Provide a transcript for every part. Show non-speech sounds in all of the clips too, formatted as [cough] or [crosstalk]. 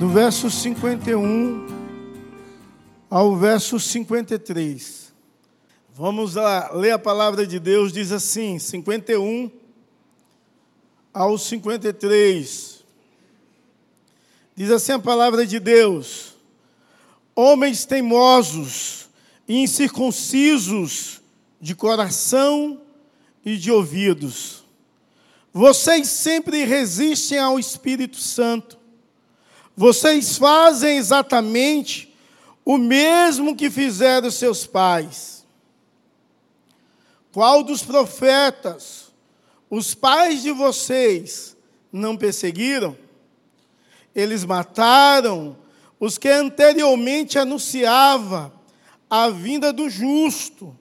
do verso 51 ao verso 53. Vamos lá ler a palavra de Deus, diz assim, 51 ao 53. Diz assim a palavra de Deus: Homens teimosos e incircuncisos de coração e de ouvidos, vocês sempre resistem ao Espírito Santo. Vocês fazem exatamente o mesmo que fizeram seus pais. Qual dos profetas os pais de vocês não perseguiram? Eles mataram os que anteriormente anunciava a vinda do justo,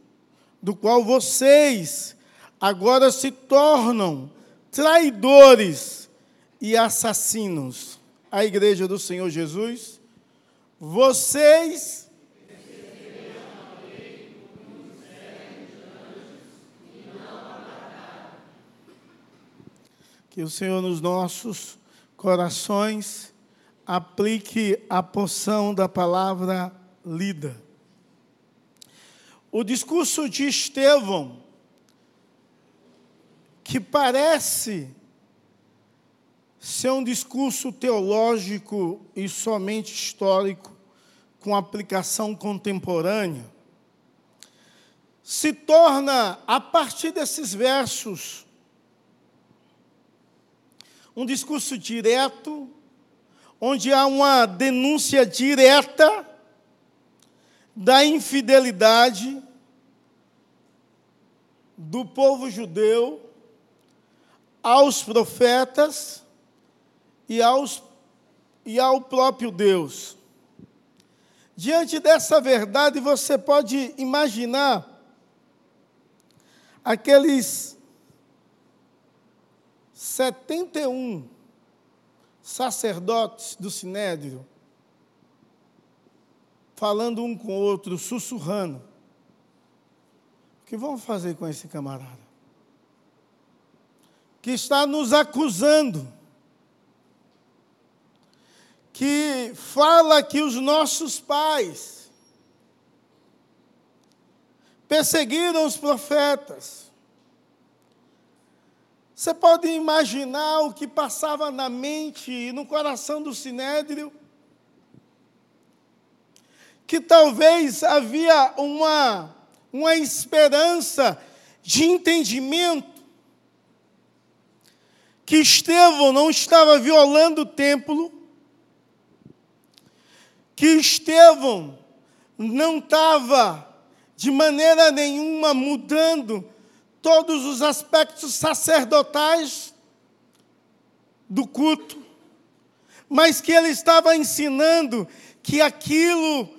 do qual vocês agora se tornam traidores e assassinos. A igreja do Senhor Jesus, vocês que o Senhor nos nossos corações aplique a porção da palavra lida. O discurso de Estevão, que parece ser um discurso teológico e somente histórico, com aplicação contemporânea, se torna, a partir desses versos, um discurso direto, onde há uma denúncia direta da infidelidade do povo judeu aos profetas e, aos, e ao próprio Deus. Diante dessa verdade, você pode imaginar aqueles 71 sacerdotes do Sinédrio, falando um com o outro, sussurrando. O que vamos fazer com esse camarada? Que está nos acusando, que fala que os nossos pais perseguiram os profetas, você pode imaginar o que passava na mente e no coração do sinédrio? Que talvez havia uma, uma esperança de entendimento, que Estevão não estava violando o templo, que Estevão não estava de maneira nenhuma mudando todos os aspectos sacerdotais do culto, mas que ele estava ensinando que aquilo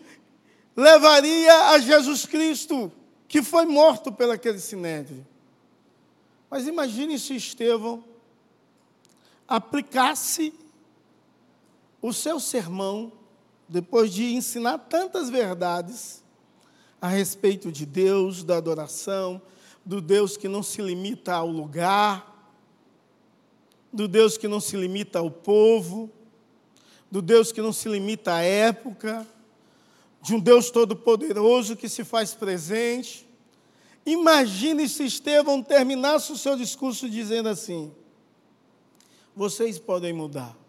levaria a Jesus Cristo, que foi morto pelaquele sinédrio. Mas imagine se Estevão aplicasse o seu sermão, depois de ensinar tantas verdades a respeito de Deus, da adoração, do Deus que não se limita ao lugar, do Deus que não se limita ao povo, do Deus que não se limita à época, de um Deus todo-poderoso que se faz presente. Imagine se Estevão terminasse o seu discurso dizendo assim: vocês podem mudar.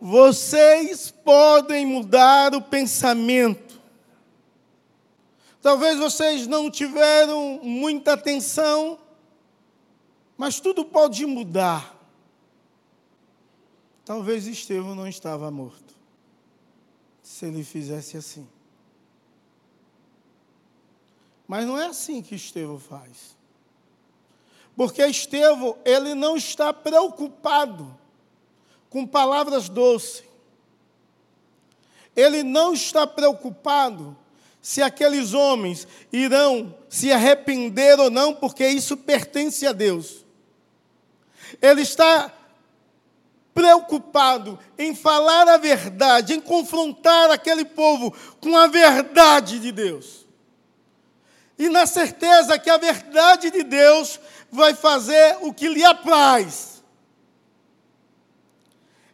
Vocês podem mudar o pensamento. Talvez vocês não tiveram muita atenção, mas tudo pode mudar. Talvez Estevão não estava morto, se ele fizesse assim. Mas não é assim que Estevão faz. Porque Estevão, ele não está preocupado com palavras doces. Ele não está preocupado se aqueles homens irão se arrepender ou não, porque isso pertence a Deus. Ele está preocupado em falar a verdade, em confrontar aquele povo com a verdade de Deus. E na certeza que a verdade de Deus vai fazer o que lhe apraz.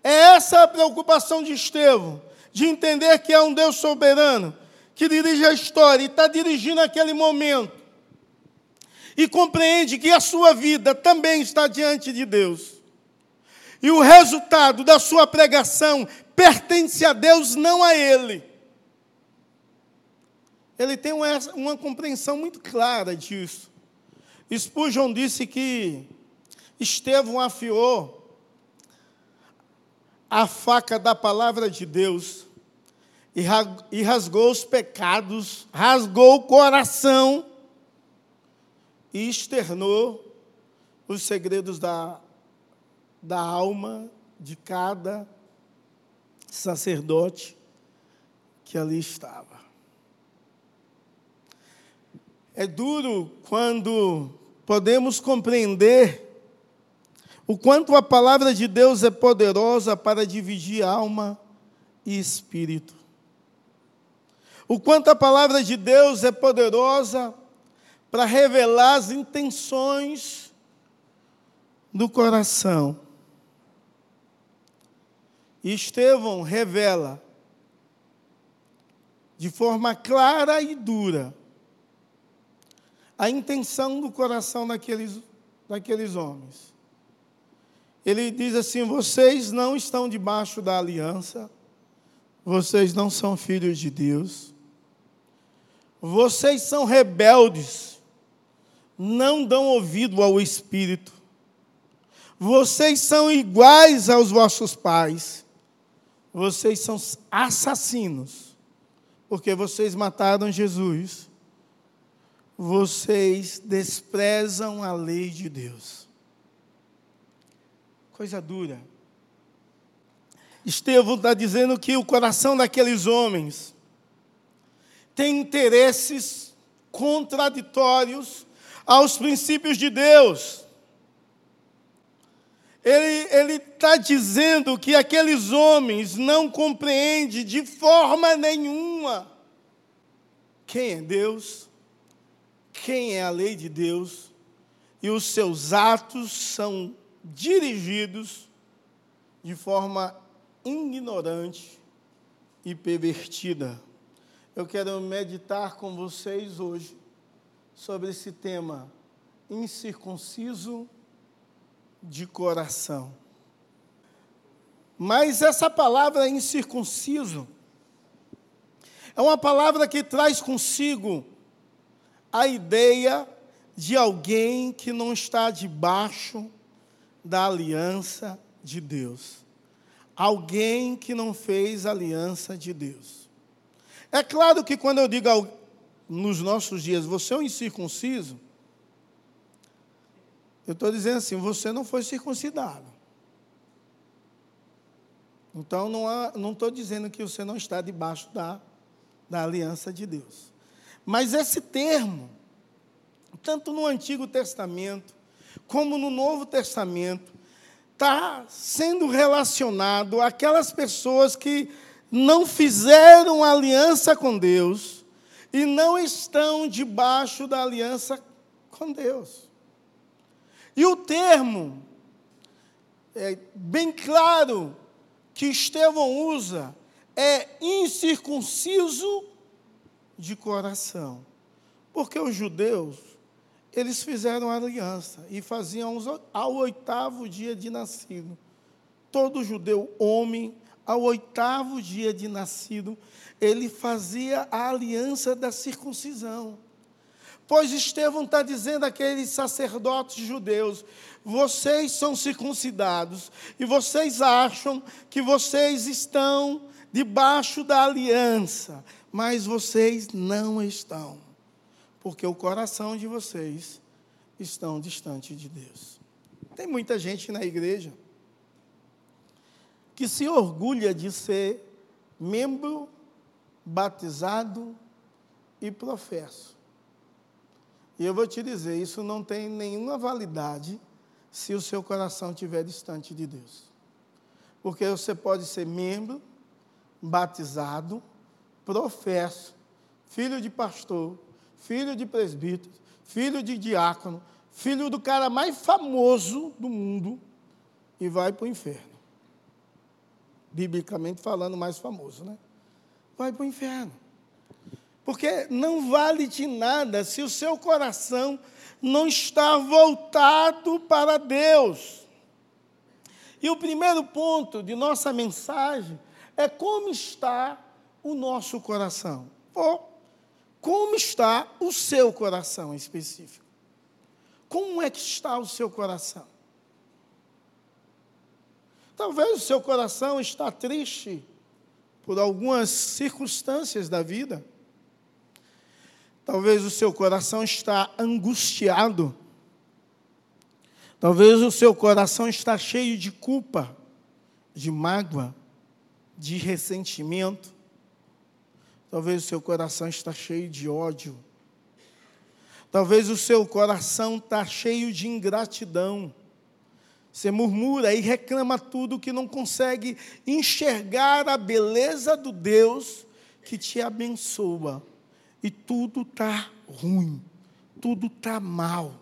É essa a preocupação de Estevão, de entender que é um Deus soberano, que dirige a história e está dirigindo aquele momento. E compreende que a sua vida também está diante de Deus. E o resultado da sua pregação pertence a Deus, não a ele. Ele tem uma, compreensão muito clara disso. Spurgeon disse que Estevão afiou a faca da palavra de Deus e rasgou os pecados, rasgou o coração e externou os segredos da, da alma de cada sacerdote que ali estava. É duro quando podemos compreender o quanto a palavra de Deus é poderosa para dividir alma e espírito. O quanto a palavra de Deus é poderosa para revelar as intenções do coração. E Estevão revela de forma clara e dura a intenção do coração daqueles, daqueles homens. Ele diz assim: vocês não estão debaixo da aliança, vocês não são filhos de Deus, vocês são rebeldes, não dão ouvido ao Espírito, vocês são iguais aos vossos pais, vocês são assassinos, porque vocês mataram Jesus. Vocês desprezam a lei de Deus. Coisa dura. Estevão está dizendo que o coração daqueles homens tem interesses contraditórios aos princípios de Deus. Ele está dizendo que aqueles homens não compreendem de forma nenhuma quem é Deus, quem é a lei de Deus e os seus atos são dirigidos de forma ignorante e pervertida. Eu quero meditar com vocês hoje sobre esse tema, incircunciso de coração. Mas essa palavra incircunciso é uma palavra que traz consigo a ideia de alguém que não está debaixo da aliança de Deus. Alguém que não fez aliança de Deus. É claro que quando eu digo nos nossos dias, você é um incircunciso, eu estou dizendo assim, você não foi circuncidado. Então, não estou dizendo que você não está debaixo da, da aliança de Deus. Mas esse termo, tanto no Antigo Testamento como no Novo Testamento, está sendo relacionado àquelas pessoas que não fizeram aliança com Deus e não estão debaixo da aliança com Deus. E o termo é bem claro que Estevão usa é incircunciso de coração. Porque os judeus, eles fizeram aliança e faziam ao oitavo dia de nascido. Todo judeu, homem, ao oitavo dia de nascido, ele fazia a aliança da circuncisão. Pois Estevão está dizendo àqueles sacerdotes judeus: vocês são circuncidados e vocês acham que vocês estão debaixo da aliança, mas vocês não estão, porque o coração de vocês estão distante de Deus. Tem muita gente na igreja que se orgulha de ser membro, batizado e professo. E eu vou te dizer, isso não tem nenhuma validade se o seu coração estiver distante de Deus. Porque você pode ser membro, batizado, professo, filho de pastor, filho de presbítero, filho de diácono, filho do cara mais famoso do mundo e vai para o inferno. biblicamente falando, mais famoso, né? Vai para o inferno. Porque não vale de nada se o seu coração não está voltado para Deus. E o primeiro ponto de nossa mensagem é como está o nosso coração. Ou como está o seu coração em específico? Como é que está o seu coração? Talvez o seu coração está triste por algumas circunstâncias da vida. Talvez o seu coração está angustiado. Talvez o seu coração está cheio de culpa, de mágoa, de ressentimento. Talvez o seu coração está cheio de ódio. Talvez o seu coração está cheio de ingratidão. Você murmura e reclama tudo que não consegue enxergar a beleza do Deus que te abençoa. E tudo está ruim, tudo está mal.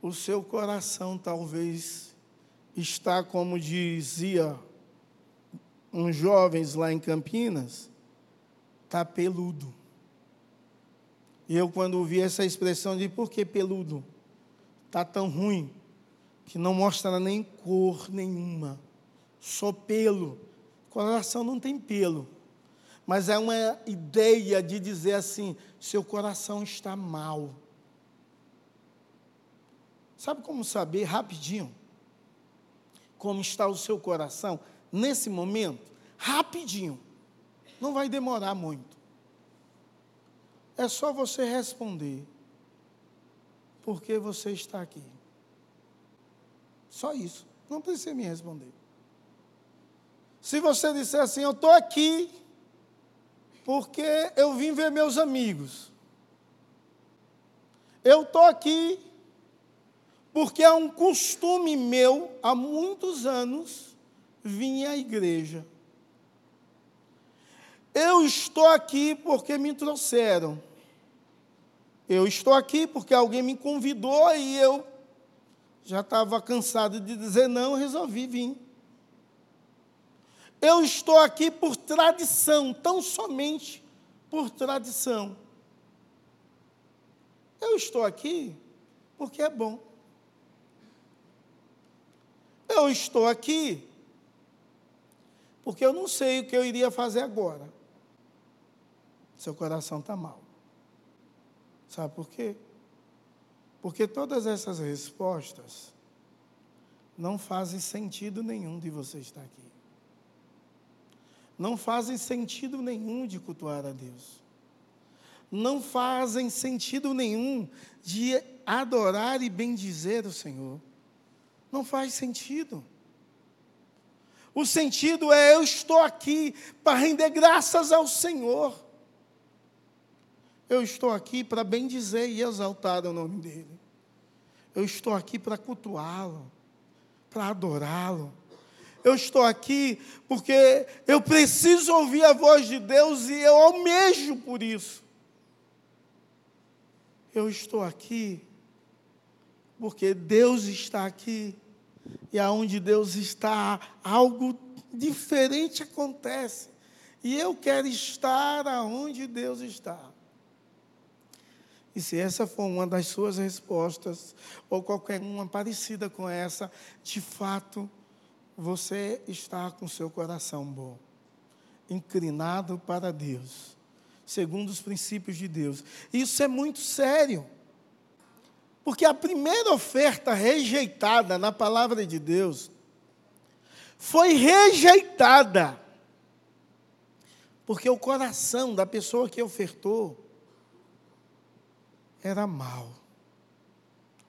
O seu coração talvez está, como dizia uns jovens lá em Campinas, está peludo. E eu, quando ouvi essa expressão, de por que peludo? Está tão ruim que não mostra nem cor nenhuma, só pelo. O coração não tem pelo, mas é uma ideia de dizer assim: seu coração está mal. Sabe como saber rapidinho como está o seu coração nesse momento? Rapidinho. Não vai demorar muito. É só você responder. Por que você está aqui? Só isso. Não precisa me responder. Se você disser assim, eu estou aqui porque eu vim ver meus amigos. Eu estou aqui porque é um costume meu, há muitos anos, vir à igreja. Eu estou aqui porque me trouxeram. Eu estou aqui porque alguém me convidou e eu já estava cansado de dizer não, resolvi vir. Eu estou aqui por tradição, tão somente por tradição. Eu estou aqui porque é bom. Eu estou aqui porque eu não sei o que eu iria fazer agora seu coração está mal. Sabe por quê? Porque todas essas respostas não fazem sentido nenhum de você estar aqui. Não fazem sentido nenhum de cultuar a Deus. Não fazem sentido nenhum de adorar e bendizer o Senhor. Não faz sentido. O sentido é eu estou aqui para render graças ao Senhor. Eu estou aqui para bendizer e exaltar o nome dEle. Eu estou aqui para cultuá-lo, para adorá-lo. Eu estou aqui porque eu preciso ouvir a voz de Deus e eu almejo por isso. Eu estou aqui porque Deus está aqui e aonde Deus está, algo diferente acontece. E eu quero estar aonde Deus está. E se essa for uma das suas respostas, ou qualquer uma parecida com essa, de fato, você está com seu coração bom, inclinado para Deus, segundo os princípios de Deus. Isso é muito sério. Porque a primeira oferta rejeitada na palavra de Deus foi rejeitada. Porque o coração da pessoa que ofertou era mal.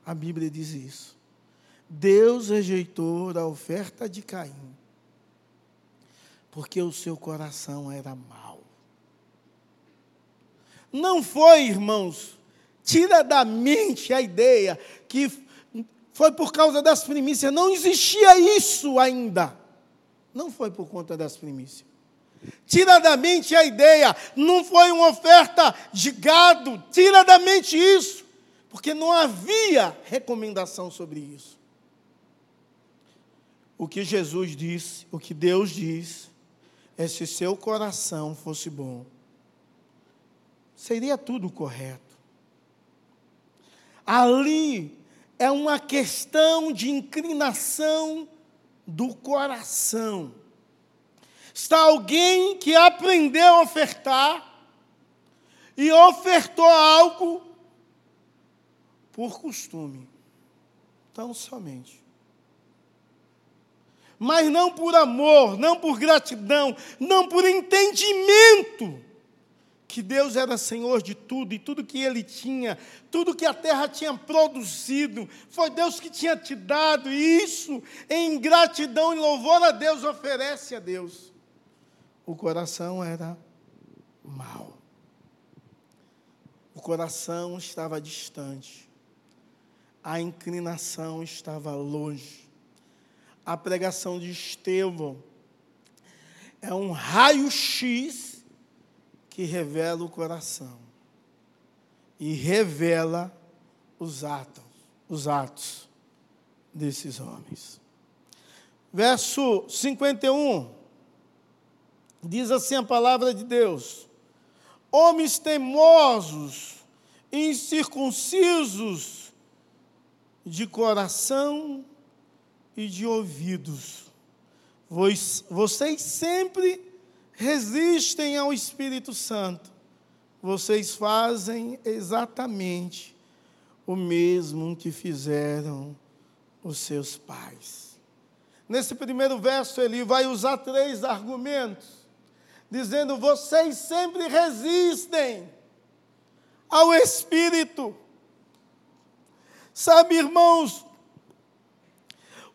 A Bíblia diz isso. Deus rejeitou a oferta de Caim, porque o seu coração era mau. Não foi, irmãos, tira da mente a ideia que foi por causa das primícias, não existia isso ainda. Não foi por conta das primícias. Tira da mente a ideia, não foi uma oferta de gado, tira da mente isso, porque não havia recomendação sobre isso. O que Jesus disse, o que Deus diz, é se seu coração fosse bom, seria tudo correto. Ali é uma questão de inclinação do coração. Está alguém que aprendeu a ofertar e ofertou algo por costume, tão somente. Mas não por amor, não por gratidão, não por entendimento que Deus era Senhor de tudo e tudo que Ele tinha, tudo que a terra tinha produzido, foi Deus que tinha te dado, e isso, em gratidão e louvor a Deus, oferece a Deus. O coração era mau. O coração estava distante. A inclinação estava longe. A pregação de Estevão é um raio-x que revela o coração e revela os atos, os atos desses homens. Verso 51 diz assim a palavra de Deus: homens teimosos, incircuncisos de coração e de ouvidos. Vocês sempre resistem ao Espírito Santo. Vocês fazem exatamente o mesmo que fizeram os seus pais. Nesse primeiro verso, ele vai usar três argumentos dizendo: vocês sempre resistem ao Espírito. Sabe, irmãos,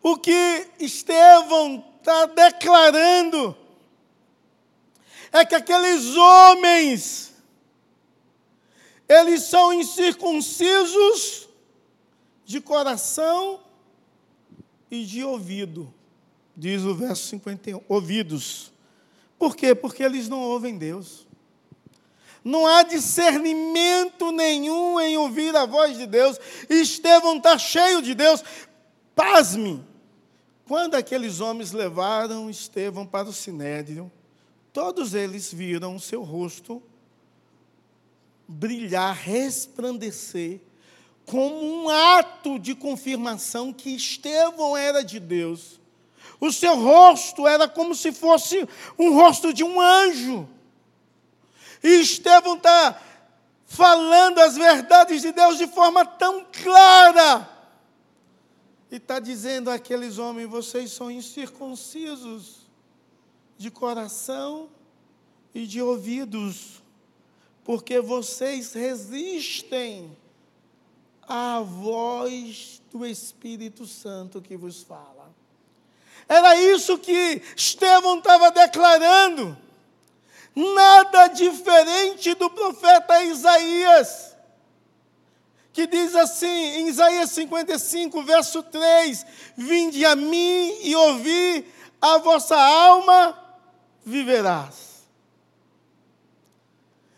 o que Estevão está declarando é que aqueles homens, eles são incircuncisos de coração e de ouvido, diz o verso 51, ouvidos. Por quê? Porque eles não ouvem Deus. Não há discernimento nenhum em ouvir a voz de Deus. Estevão está cheio de Deus. Pasme! Quando aqueles homens levaram Estevão para o sinédrio, todos eles viram o seu rosto brilhar, resplandecer, como um ato de confirmação que Estevão era de Deus. O seu rosto era como se fosse um rosto de um anjo. E Estevão está falando as verdades de Deus de forma tão clara. E está dizendo àqueles homens: vocês são incircuncisos de coração e de ouvidos, porque vocês resistem à voz do Espírito Santo que vos fala. Era isso que Estevão estava declarando. Nada diferente do profeta Isaías, que diz assim, em Isaías 55, verso 3: Vinde a mim e ouvi, a vossa alma viverás.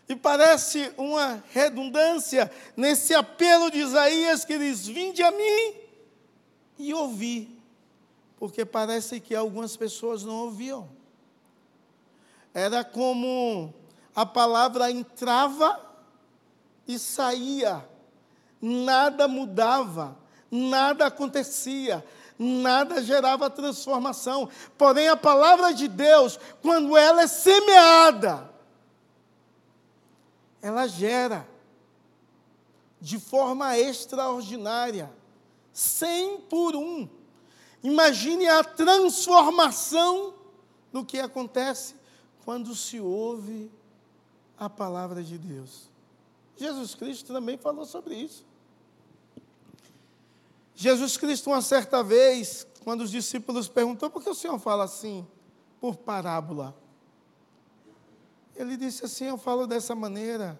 E parece uma redundância nesse apelo de Isaías que diz: Vinde a mim e ouvi porque parece que algumas pessoas não ouviam. Era como a palavra entrava e saía, nada mudava, nada acontecia, nada gerava transformação. Porém, a palavra de Deus, quando ela é semeada, ela gera de forma extraordinária, cem por um. Imagine a transformação no que acontece quando se ouve a palavra de Deus. Jesus Cristo também falou sobre isso. Jesus Cristo, uma certa vez, quando os discípulos perguntou por que o Senhor fala assim, por parábola, ele disse assim: Eu falo dessa maneira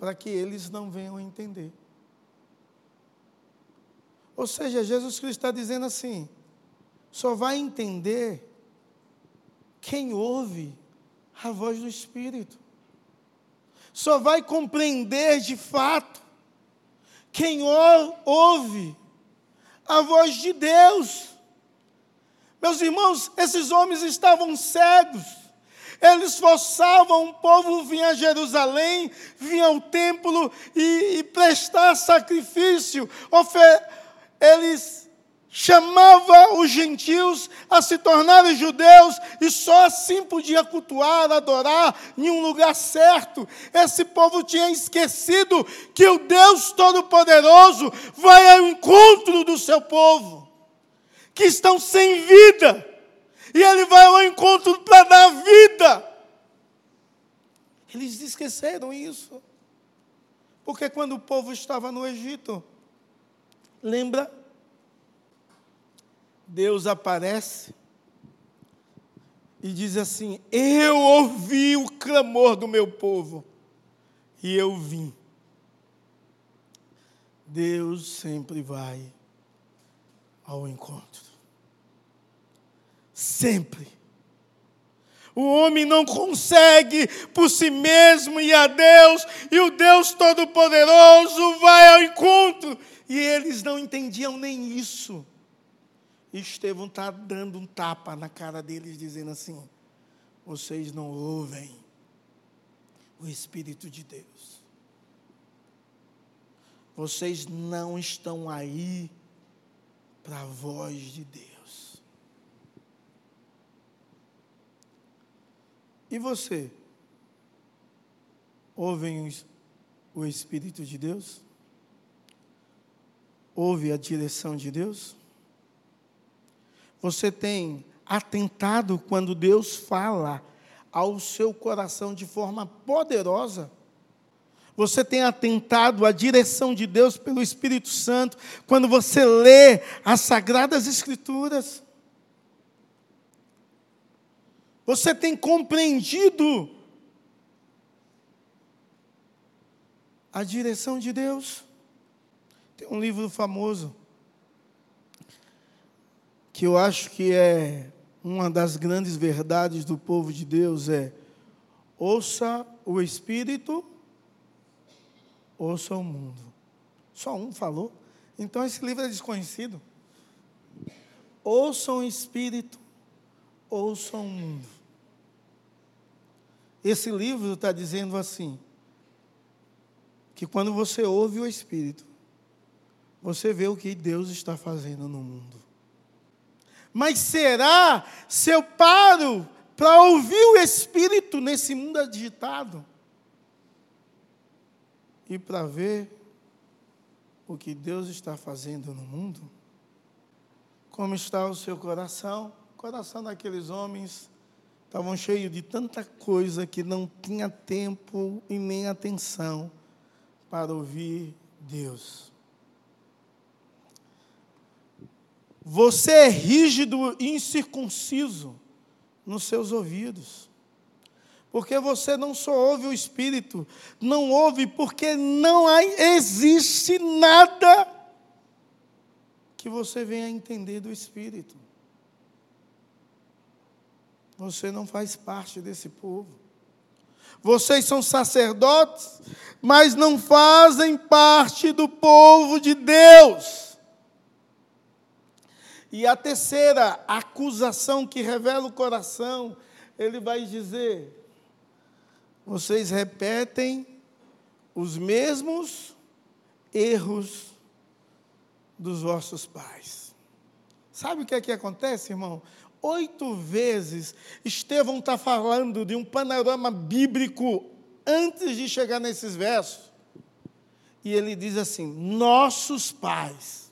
para que eles não venham entender. Ou seja, Jesus Cristo está dizendo assim: só vai entender quem ouve a voz do Espírito. Só vai compreender de fato quem ouve a voz de Deus. Meus irmãos, esses homens estavam cegos. Eles forçavam o povo vir a Jerusalém, vir ao templo e, e prestar sacrifício. Eles chamava os gentios a se tornarem judeus e só assim podia cultuar, adorar em um lugar certo. Esse povo tinha esquecido que o Deus Todo-Poderoso vai ao encontro do seu povo, que estão sem vida, e ele vai ao encontro para dar vida. Eles esqueceram isso. Porque quando o povo estava no Egito, lembra? Deus aparece e diz assim: Eu ouvi o clamor do meu povo e eu vim. Deus sempre vai ao encontro. Sempre. O homem não consegue por si mesmo ir a Deus, e o Deus Todo-Poderoso vai ao encontro. E eles não entendiam nem isso. E Estevão está dando um tapa na cara deles, dizendo assim: vocês não ouvem o Espírito de Deus. Vocês não estão aí para a voz de Deus. E você? Ouvem o Espírito de Deus? Ouve a direção de Deus? Você tem atentado quando Deus fala ao seu coração de forma poderosa? Você tem atentado à direção de Deus pelo Espírito Santo quando você lê as Sagradas Escrituras? Você tem compreendido a direção de Deus? Tem um livro famoso que eu acho que é uma das grandes verdades do povo de Deus é ouça o Espírito, ouça o mundo. Só um falou. Então esse livro é desconhecido. Ouçam o Espírito, ouçam o mundo. Esse livro está dizendo assim: que quando você ouve o Espírito, você vê o que Deus está fazendo no mundo. Mas será se eu paro para ouvir o Espírito nesse mundo agitado? E para ver o que Deus está fazendo no mundo? Como está o seu coração? O coração daqueles homens estavam cheios de tanta coisa que não tinha tempo e nem atenção para ouvir Deus. Você é rígido e incircunciso nos seus ouvidos. Porque você não só ouve o Espírito, não ouve porque não há, existe nada que você venha entender do Espírito. Você não faz parte desse povo. Vocês são sacerdotes, mas não fazem parte do povo de Deus. E a terceira acusação que revela o coração, ele vai dizer: vocês repetem os mesmos erros dos vossos pais. Sabe o que é que acontece, irmão? Oito vezes Estevão está falando de um panorama bíblico antes de chegar nesses versos. E ele diz assim: nossos pais.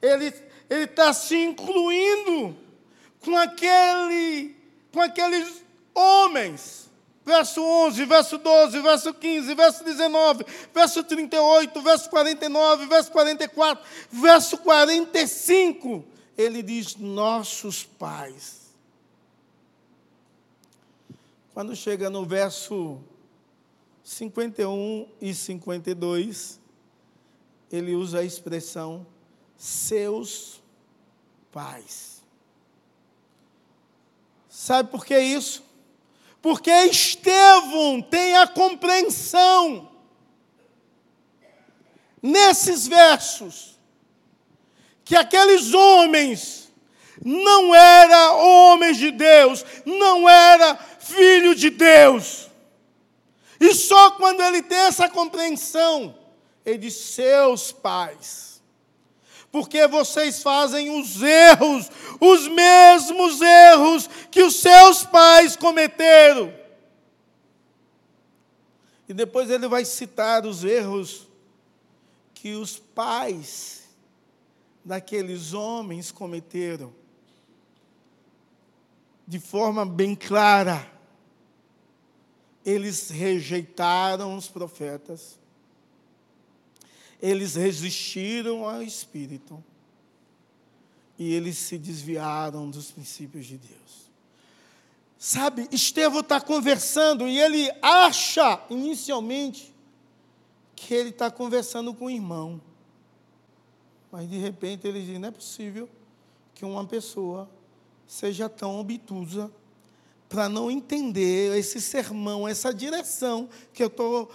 Ele ele está se incluindo com, aquele, com aqueles homens. Verso 11, verso 12, verso 15, verso 19, verso 38, verso 49, verso 44, verso 45. Ele diz: Nossos pais. Quando chega no verso 51 e 52, ele usa a expressão seus pais. Sabe por que isso? Porque Estevão tem a compreensão nesses versos que aqueles homens não era homem de Deus, não era filho de Deus. E só quando ele tem essa compreensão, ele diz: seus pais, porque vocês fazem os erros, os mesmos erros que os seus pais cometeram. E depois ele vai citar os erros que os pais daqueles homens cometeram, de forma bem clara. Eles rejeitaram os profetas, eles resistiram ao Espírito e eles se desviaram dos princípios de Deus. Sabe, Estevão está conversando e ele acha inicialmente que ele está conversando com o irmão. Mas de repente ele diz: não é possível que uma pessoa seja tão obtusa para não entender esse sermão, essa direção que eu estou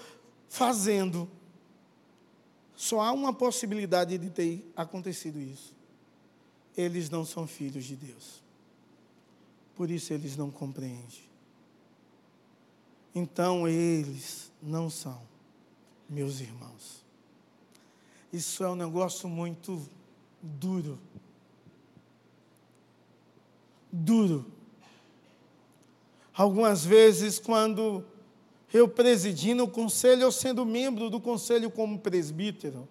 fazendo. Só há uma possibilidade de ter acontecido isso. Eles não são filhos de Deus. Por isso eles não compreendem. Então eles não são meus irmãos. Isso é um negócio muito duro. Duro. Algumas vezes, quando eu presidindo o conselho, eu sendo membro do conselho como presbítero,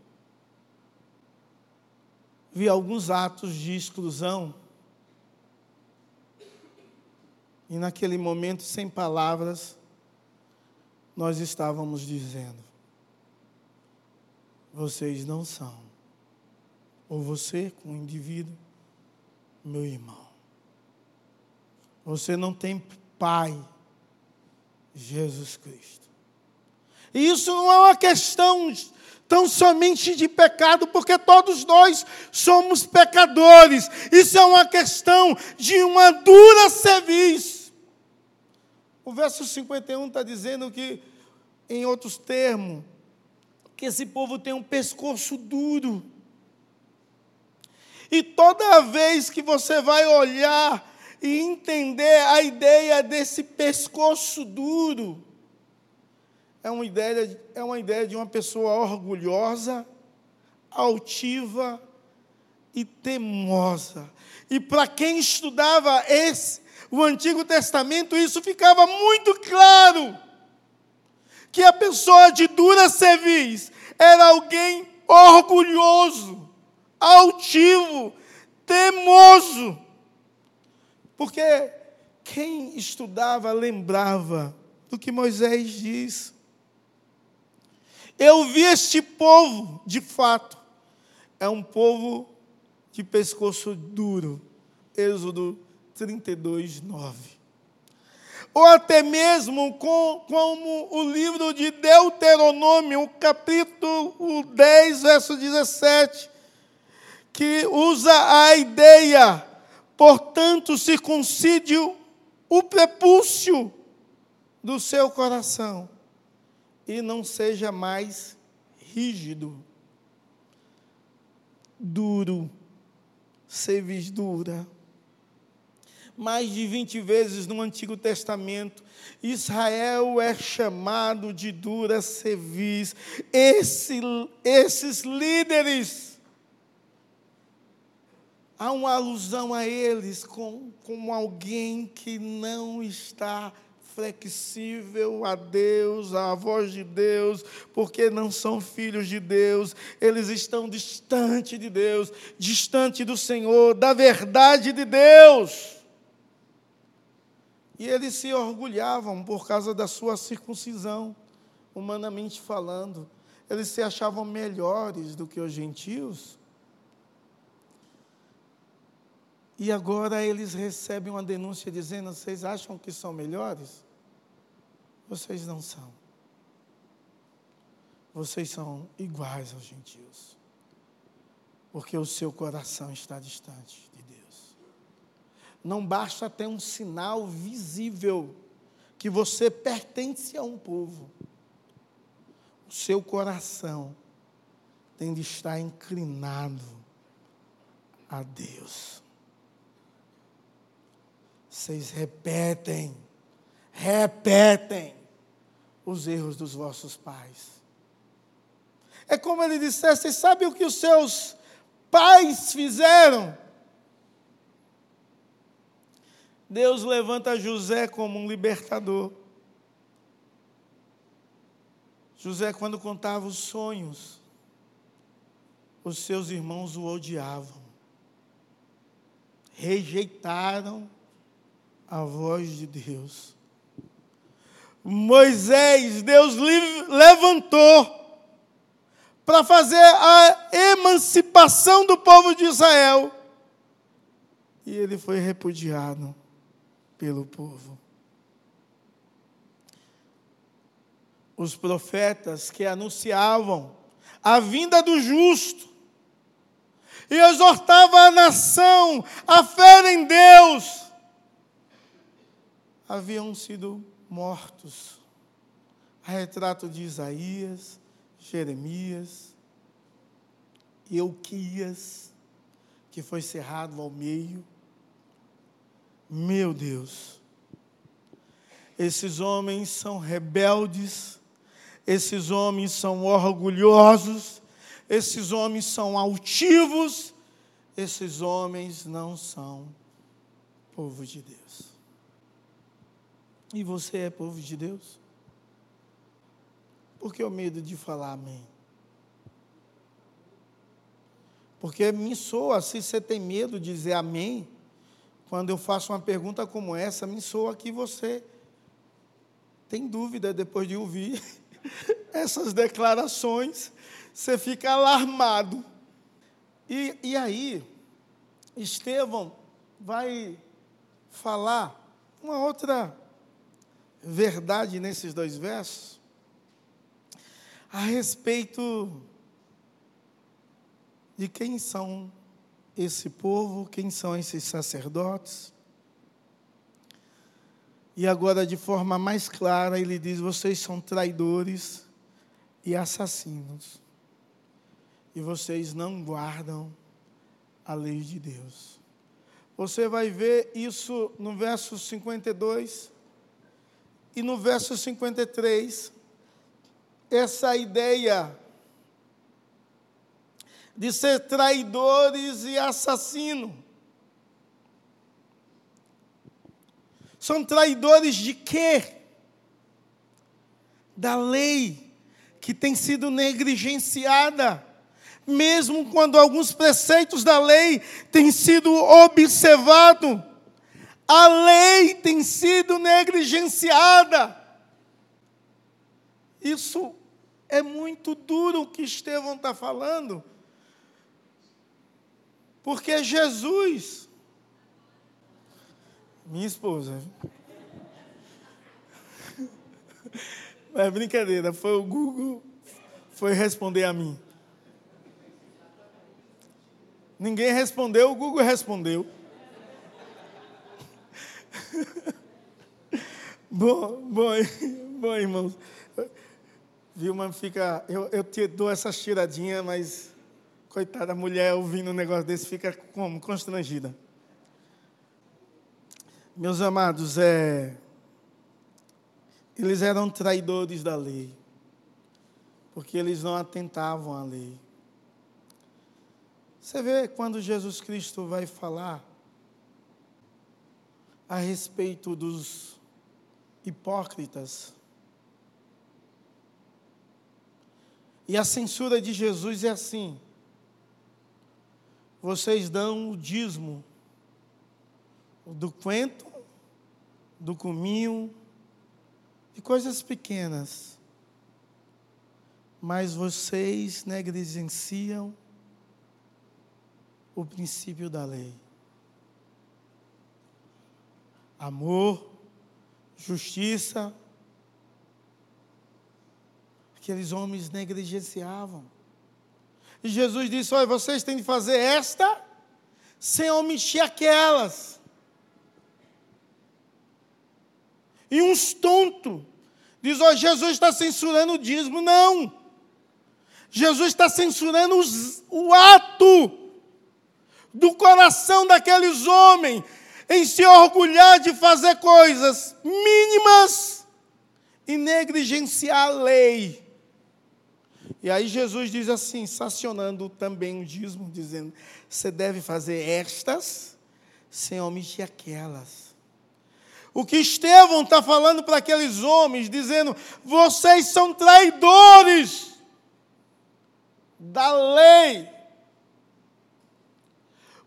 vi alguns atos de exclusão E naquele momento, sem palavras, nós estávamos dizendo: vocês não são, ou você, com o indivíduo, meu irmão. Você não tem pai, Jesus Cristo. E isso não é uma questão tão somente de pecado, porque todos nós somos pecadores. Isso é uma questão de uma dura serviço. O verso 51 está dizendo que, em outros termos, que esse povo tem um pescoço duro. E toda vez que você vai olhar e entender a ideia desse pescoço duro, é uma ideia, é uma ideia de uma pessoa orgulhosa, altiva e temosa. E para quem estudava esse, o Antigo Testamento, isso ficava muito claro. Que a pessoa de dura cerviz era alguém orgulhoso, altivo, temoso. Porque quem estudava lembrava do que Moisés diz. Eu vi este povo, de fato, é um povo de pescoço duro. Êxodo 32, 9. Ou até mesmo com, como o livro de Deuteronômio, capítulo 10, verso 17, que usa a ideia, portanto, circuncide o prepúcio do seu coração e não seja mais rígido, duro, cerviz dura mais de 20 vezes no Antigo Testamento, Israel é chamado de dura cerviz. Esse, esses líderes, há uma alusão a eles como, como alguém que não está flexível a Deus, à voz de Deus, porque não são filhos de Deus, eles estão distante de Deus, distante do Senhor, da verdade de Deus. E eles se orgulhavam por causa da sua circuncisão, humanamente falando. Eles se achavam melhores do que os gentios. E agora eles recebem uma denúncia dizendo: vocês acham que são melhores? Vocês não são. Vocês são iguais aos gentios. Porque o seu coração está distante não basta ter um sinal visível que você pertence a um povo. O seu coração tem de estar inclinado a Deus. Vocês repetem, repetem os erros dos vossos pais. É como ele dissesse: sabe o que os seus pais fizeram? Deus levanta José como um libertador. José, quando contava os sonhos, os seus irmãos o odiavam, rejeitaram a voz de Deus. Moisés, Deus levantou para fazer a emancipação do povo de Israel. E ele foi repudiado pelo povo. Os profetas que anunciavam a vinda do justo e exortava a nação a fé em Deus, haviam sido mortos. A retrato de Isaías, Jeremias, Euquias, que foi cerrado ao meio. Meu Deus, esses homens são rebeldes, esses homens são orgulhosos, esses homens são altivos, esses homens não são povo de Deus. E você é povo de Deus? Por que o medo de falar amém? Porque me soa, se você tem medo de dizer amém, quando eu faço uma pergunta como essa, me soa que você tem dúvida depois de ouvir [laughs] essas declarações, você fica alarmado. E, e aí, Estevão vai falar uma outra verdade nesses dois versos a respeito de quem são esse povo, quem são esses sacerdotes. E agora, de forma mais clara, ele diz: vocês são traidores e assassinos, e vocês não guardam a lei de Deus. Você vai ver isso no verso 52 e no verso 53, essa ideia de ser traidores e assassinos. São traidores de quê? Da lei que tem sido negligenciada, mesmo quando alguns preceitos da lei têm sido observados a lei tem sido negligenciada. Isso é muito duro o que Estevão está falando, porque Jesus, minha esposa, [laughs] é brincadeira, foi o Google, foi responder a mim. Ninguém respondeu, o Google respondeu. [laughs] bom, bom, bom, irmãos. Vilma fica. Eu, eu te dou essas tiradinhas, mas coitada, a mulher ouvindo um negócio desse fica como? Constrangida. Meus amados, é, eles eram traidores da lei, porque eles não atentavam à lei. Você vê quando Jesus Cristo vai falar a respeito dos hipócritas. E a censura de Jesus é assim: vocês dão o dízimo do quento, do cominho, de coisas pequenas, mas vocês negligenciam o princípio da lei amor, justiça. Aqueles homens negligenciavam. E Jesus disse: Olha, vocês têm de fazer esta sem omitir aquelas. E uns tontos diz: Olha, Jesus está censurando o dízimo. Não. Jesus está censurando os, o ato do coração daqueles homens em se orgulhar de fazer coisas mínimas e negligenciar a lei. E aí Jesus diz assim, sacionando também o dízimo, dizendo: você deve fazer estas sem omitir aquelas. O que Estevão está falando para aqueles homens, dizendo: vocês são traidores da lei.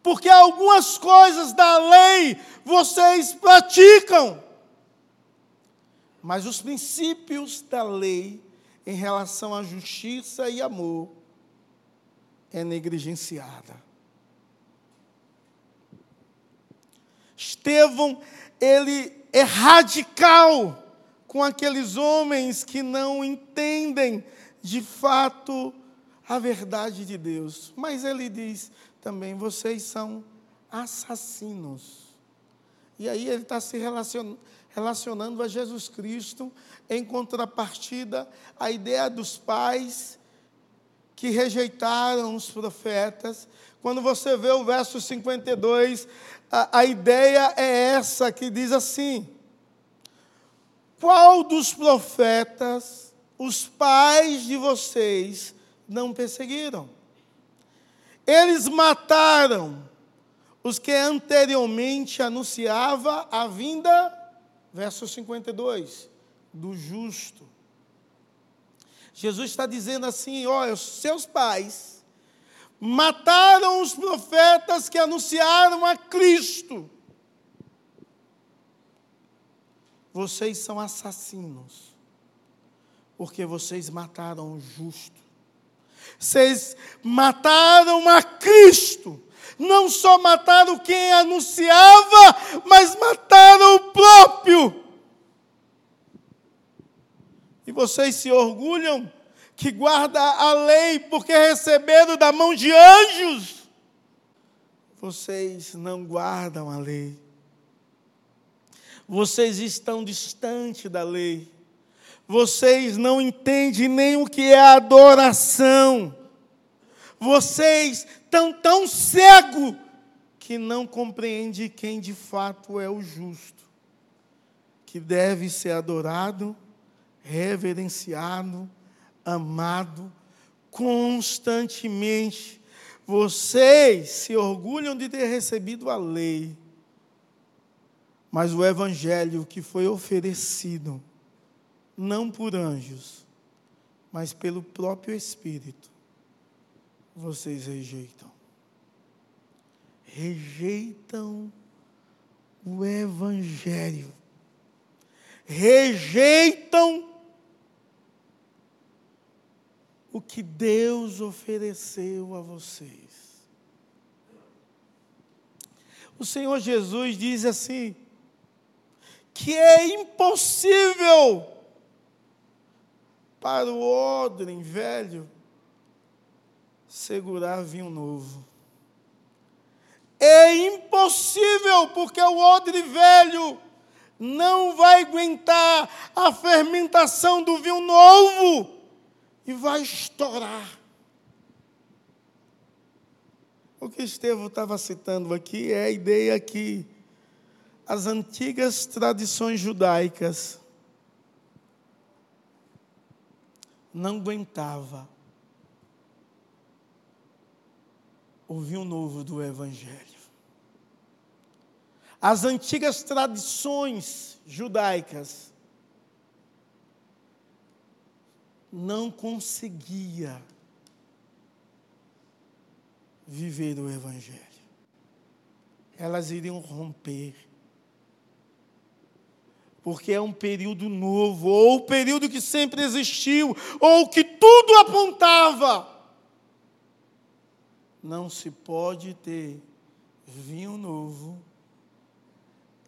Porque algumas coisas da lei vocês praticam, mas os princípios da lei em relação à justiça e amor é negligenciada. Estevão, ele é radical com aqueles homens que não entendem de fato a verdade de Deus. Mas ele diz também: vocês são assassinos. E aí ele está se relacionando a Jesus Cristo, em contrapartida à ideia dos pais que rejeitaram os profetas. Quando você vê o verso 52, a, a ideia é essa que diz assim: Qual dos profetas os pais de vocês não perseguiram? Eles mataram os que anteriormente anunciava a vinda, verso 52, do justo. Jesus está dizendo assim: olha, seus pais mataram os profetas que anunciaram a Cristo. Vocês são assassinos, porque vocês mataram o justo. Vocês mataram a Cristo. Não só mataram quem anunciava, mas mataram o próprio. E vocês se orgulham que guarda a lei porque receberam da mão de anjos. Vocês não guardam a lei. Vocês estão distante da lei. Vocês não entendem nem o que é adoração. Vocês estão tão cegos que não compreendem quem de fato é o justo, que deve ser adorado, reverenciado, amado constantemente. Vocês se orgulham de ter recebido a lei, mas o evangelho que foi oferecido, não por anjos, mas pelo próprio Espírito, vocês rejeitam. Rejeitam o evangelho. Rejeitam o que Deus ofereceu a vocês. O Senhor Jesus diz assim: que é impossível para o odre velho segurar vinho novo. É impossível, porque o odre velho não vai aguentar a fermentação do vinho novo e vai estourar. O que Estevão estava citando aqui é a ideia que as antigas tradições judaicas não aguentava o vinho novo do Evangelho. As antigas tradições judaicas não conseguia viver o Evangelho. Elas iriam romper. Porque é um período novo, ou o período que sempre existiu, ou que tudo apontava. Não se pode ter vinho novo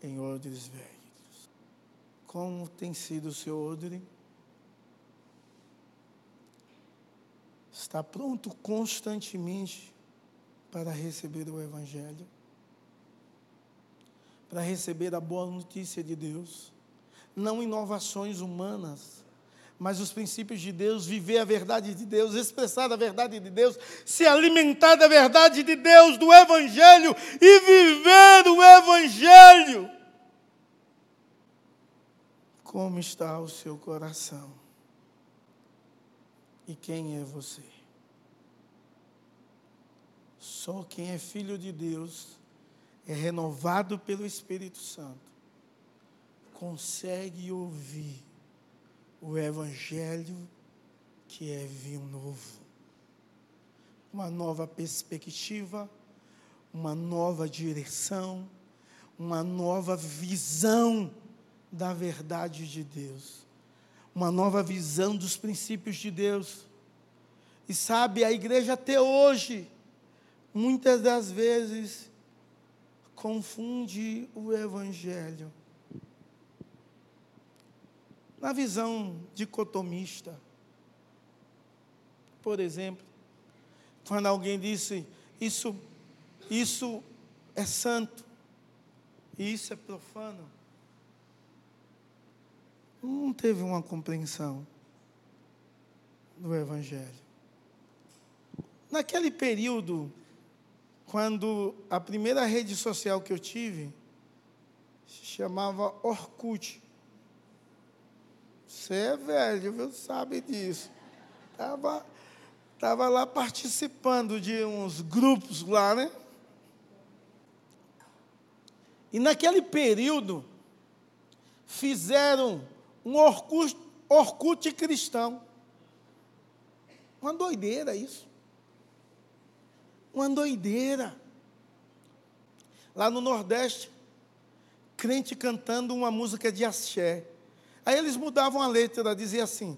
em odres velhos. Como tem sido o seu odre? está pronto constantemente para receber o Evangelho, para receber a boa notícia de Deus, não inovações humanas, mas os princípios de Deus, viver a verdade de Deus, expressar a verdade de Deus, se alimentar da verdade de Deus, do Evangelho e viver o Evangelho. Como está o seu coração? E quem é você? Só quem é filho de Deus é renovado pelo Espírito Santo, consegue ouvir o Evangelho que é vinho novo, uma nova perspectiva, uma nova direção, uma nova visão da verdade de Deus, uma nova visão dos princípios de Deus. E sabe, a igreja até hoje, muitas das vezes, confunde o Evangelho na visão dicotomista. Por exemplo, quando alguém disse isso, isso é santo e isso é profano, não teve uma compreensão do Evangelho. Naquele período, quando a primeira rede social que eu tive se chamava Orkut. Você é velho, viu? Sabe disso. Estava tava lá participando de uns grupos lá, né? E naquele período, fizeram um Orkut, Orkut cristão. Uma doideira isso. Uma doideira. Lá no Nordeste, crente cantando uma música de axé. Aí eles mudavam a letra, dizia assim: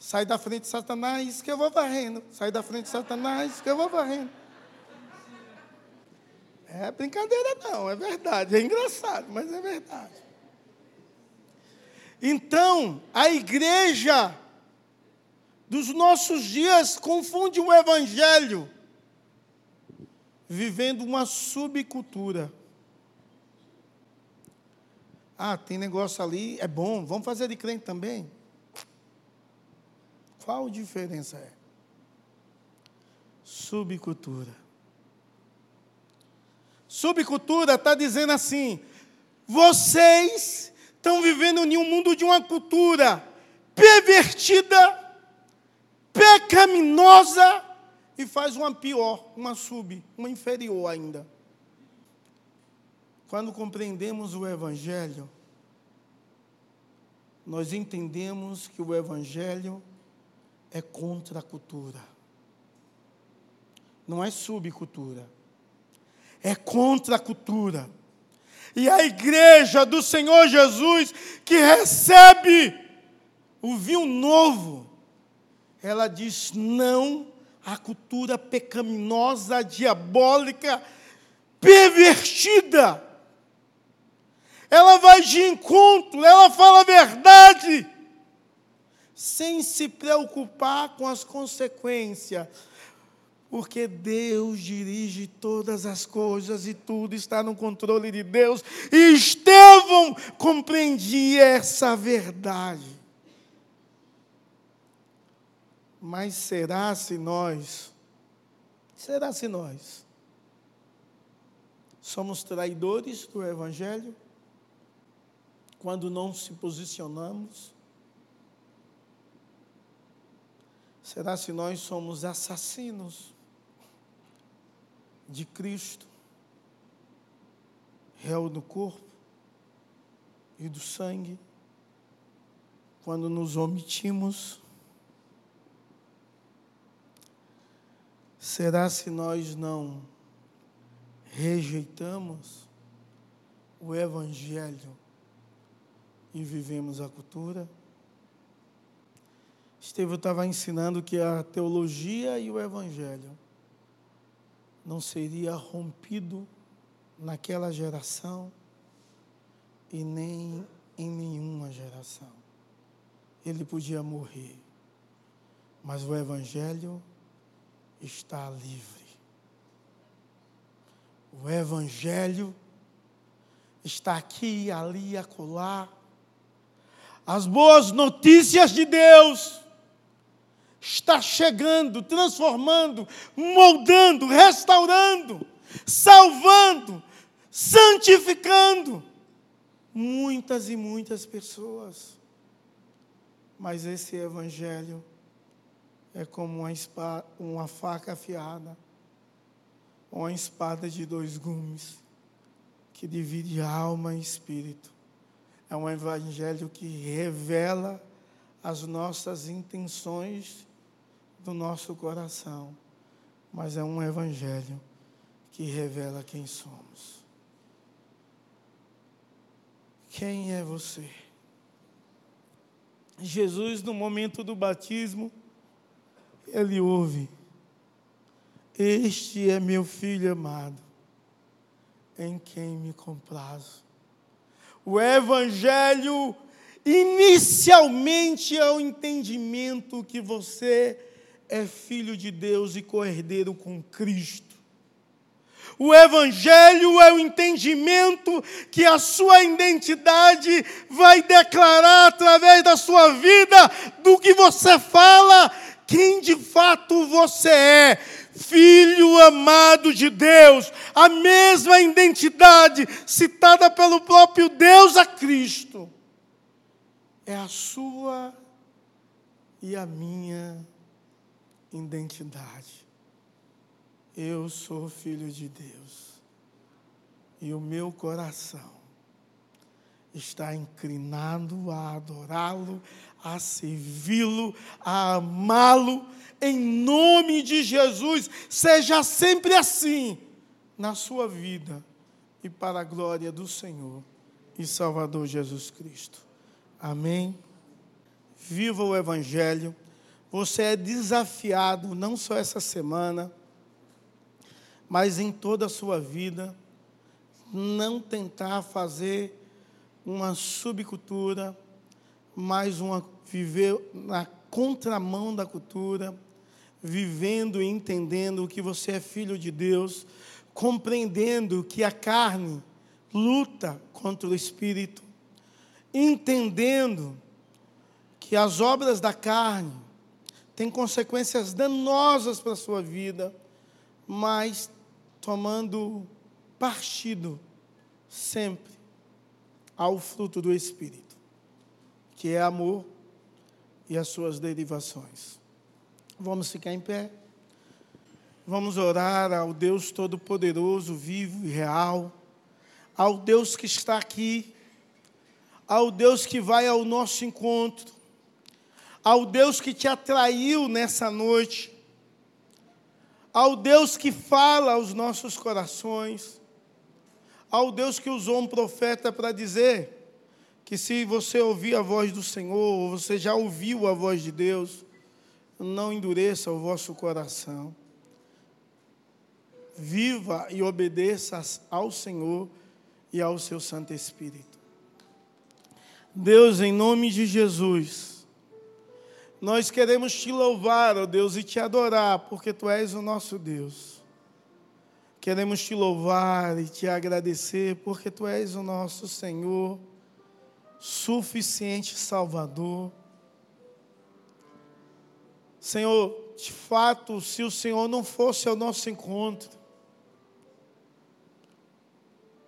sai da frente, Satanás, que eu vou varrendo. Sai da frente, Satanás, que eu vou varrendo. É brincadeira, não, é verdade. É engraçado, mas é verdade. Então, a igreja dos nossos dias confunde o evangelho vivendo uma subcultura. Ah, tem negócio ali, é bom, vamos fazer de crente também. Qual diferença é? Subcultura. Subcultura está dizendo assim: vocês estão vivendo em um mundo de uma cultura pervertida, pecaminosa, e faz uma pior, uma sub, uma inferior ainda. Quando compreendemos o Evangelho, nós entendemos que o Evangelho é contra a cultura. Não é subcultura. É contra a cultura. E a igreja do Senhor Jesus, que recebe o vinho novo, ela diz não a cultura pecaminosa, diabólica, pervertida. Ela vai de encontro, ela fala a verdade, sem se preocupar com as consequências, porque Deus dirige todas as coisas e tudo está no controle de Deus. E Estevão compreendia essa verdade. Mas será se nós, será se nós somos traidores do Evangelho quando não se posicionamos? Será se nós somos assassinos de Cristo, réu do corpo e do sangue, quando nos omitimos? Será se nós não rejeitamos o Evangelho e vivemos a cultura? Estevão estava ensinando que a teologia e o Evangelho não seria rompido naquela geração e nem em nenhuma geração. Ele podia morrer, mas o Evangelho está livre. O Evangelho está aqui, ali, acolá. As boas notícias de Deus está chegando, transformando, moldando, restaurando, salvando, santificando muitas e muitas pessoas. Mas esse evangelho é como uma, espada, uma faca afiada, uma espada de dois gumes, que divide alma e espírito. É um evangelho que revela as nossas intenções do nosso coração, mas é um evangelho que revela quem somos. Quem é você? Jesus, no momento do batismo, ele ouve: Este é meu filho amado, em quem me comprazo. O Evangelho, inicialmente, é o entendimento que você é filho de Deus e cordeiro com Cristo. O Evangelho é o entendimento que a sua identidade vai declarar através da sua vida, do que você fala, quem de fato você é. Filho amado de Deus, a mesma identidade citada pelo próprio Deus a Cristo, é a sua e a minha identidade. Eu sou filho de Deus. E o meu coração está inclinado a adorá-lo, a servi-lo, a amá-lo, em nome de Jesus. Seja sempre assim na sua vida e para a glória do Senhor e Salvador Jesus Cristo. Amém. Viva o Evangelho você é desafiado, não só essa semana, mas em toda a sua vida, não tentar fazer uma subcultura, mas uma, viver na contramão da cultura, vivendo e entendendo que você é filho de Deus, compreendendo que a carne luta contra o espírito, entendendo que as obras da carne tem consequências danosas para a sua vida, mas tomando partido sempre ao fruto do Espírito, que é amor e as suas derivações. Vamos ficar em pé. Vamos orar ao Deus Todo-Poderoso, vivo e real, ao Deus que está aqui, ao Deus que vai ao nosso encontro, ao Deus que te atraiu nessa noite, ao Deus que fala aos nossos corações, ao Deus que usou um profeta para dizer que se você ouvir a voz do Senhor, você já ouviu a voz de Deus, não endureça o vosso coração. Viva e obedeça ao Senhor e ao seu Santo Espírito. Deus, em nome de Jesus, nós queremos te louvar, ó Deus, e te adorar, porque tu és o nosso Deus. Queremos te louvar e te agradecer, porque tu és o nosso Senhor, suficiente Salvador. Senhor, de fato, se o Senhor não fosse ao nosso encontro,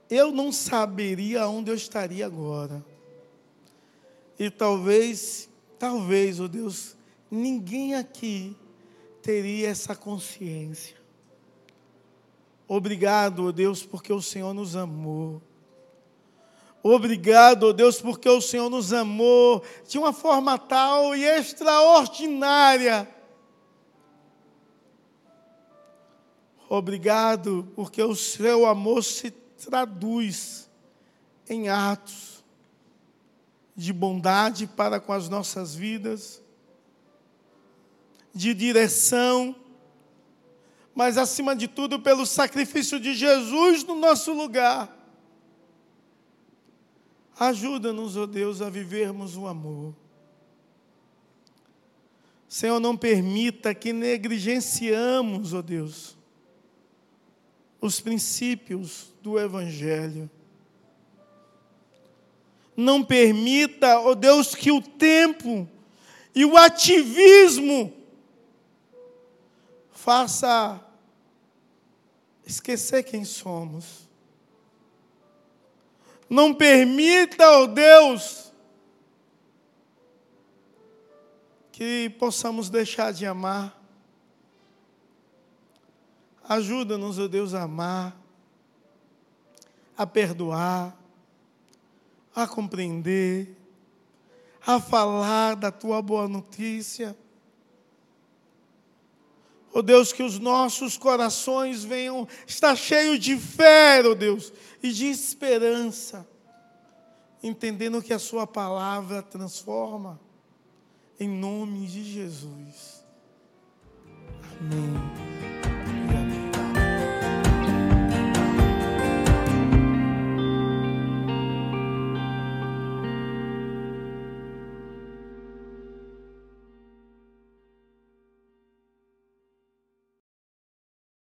eu não saberia onde eu estaria agora. E talvez Talvez, oh Deus, ninguém aqui teria essa consciência. Obrigado, oh Deus, porque o Senhor nos amou. Obrigado, Deus, porque o Senhor nos amou de uma forma tal e extraordinária. Obrigado, porque o seu amor se traduz em atos de bondade para com as nossas vidas, de direção, mas acima de tudo pelo sacrifício de Jesus no nosso lugar. Ajuda-nos, ó oh Deus, a vivermos o amor. Senhor, não permita que negligenciamos, ó oh Deus, os princípios do Evangelho Não permita, ó oh Deus, que o tempo e o ativismo faça esquecer quem somos. Não permita, ó oh Deus, que possamos deixar de amar. Ajuda-nos, ó oh Deus, a amar, a perdoar, a compreender, a falar da tua boa notícia Oh Deus, que os nossos corações venham estar cheios de fé, oh Deus, e de esperança, entendendo que a Sua palavra transforma, em nome de Jesus. Amém.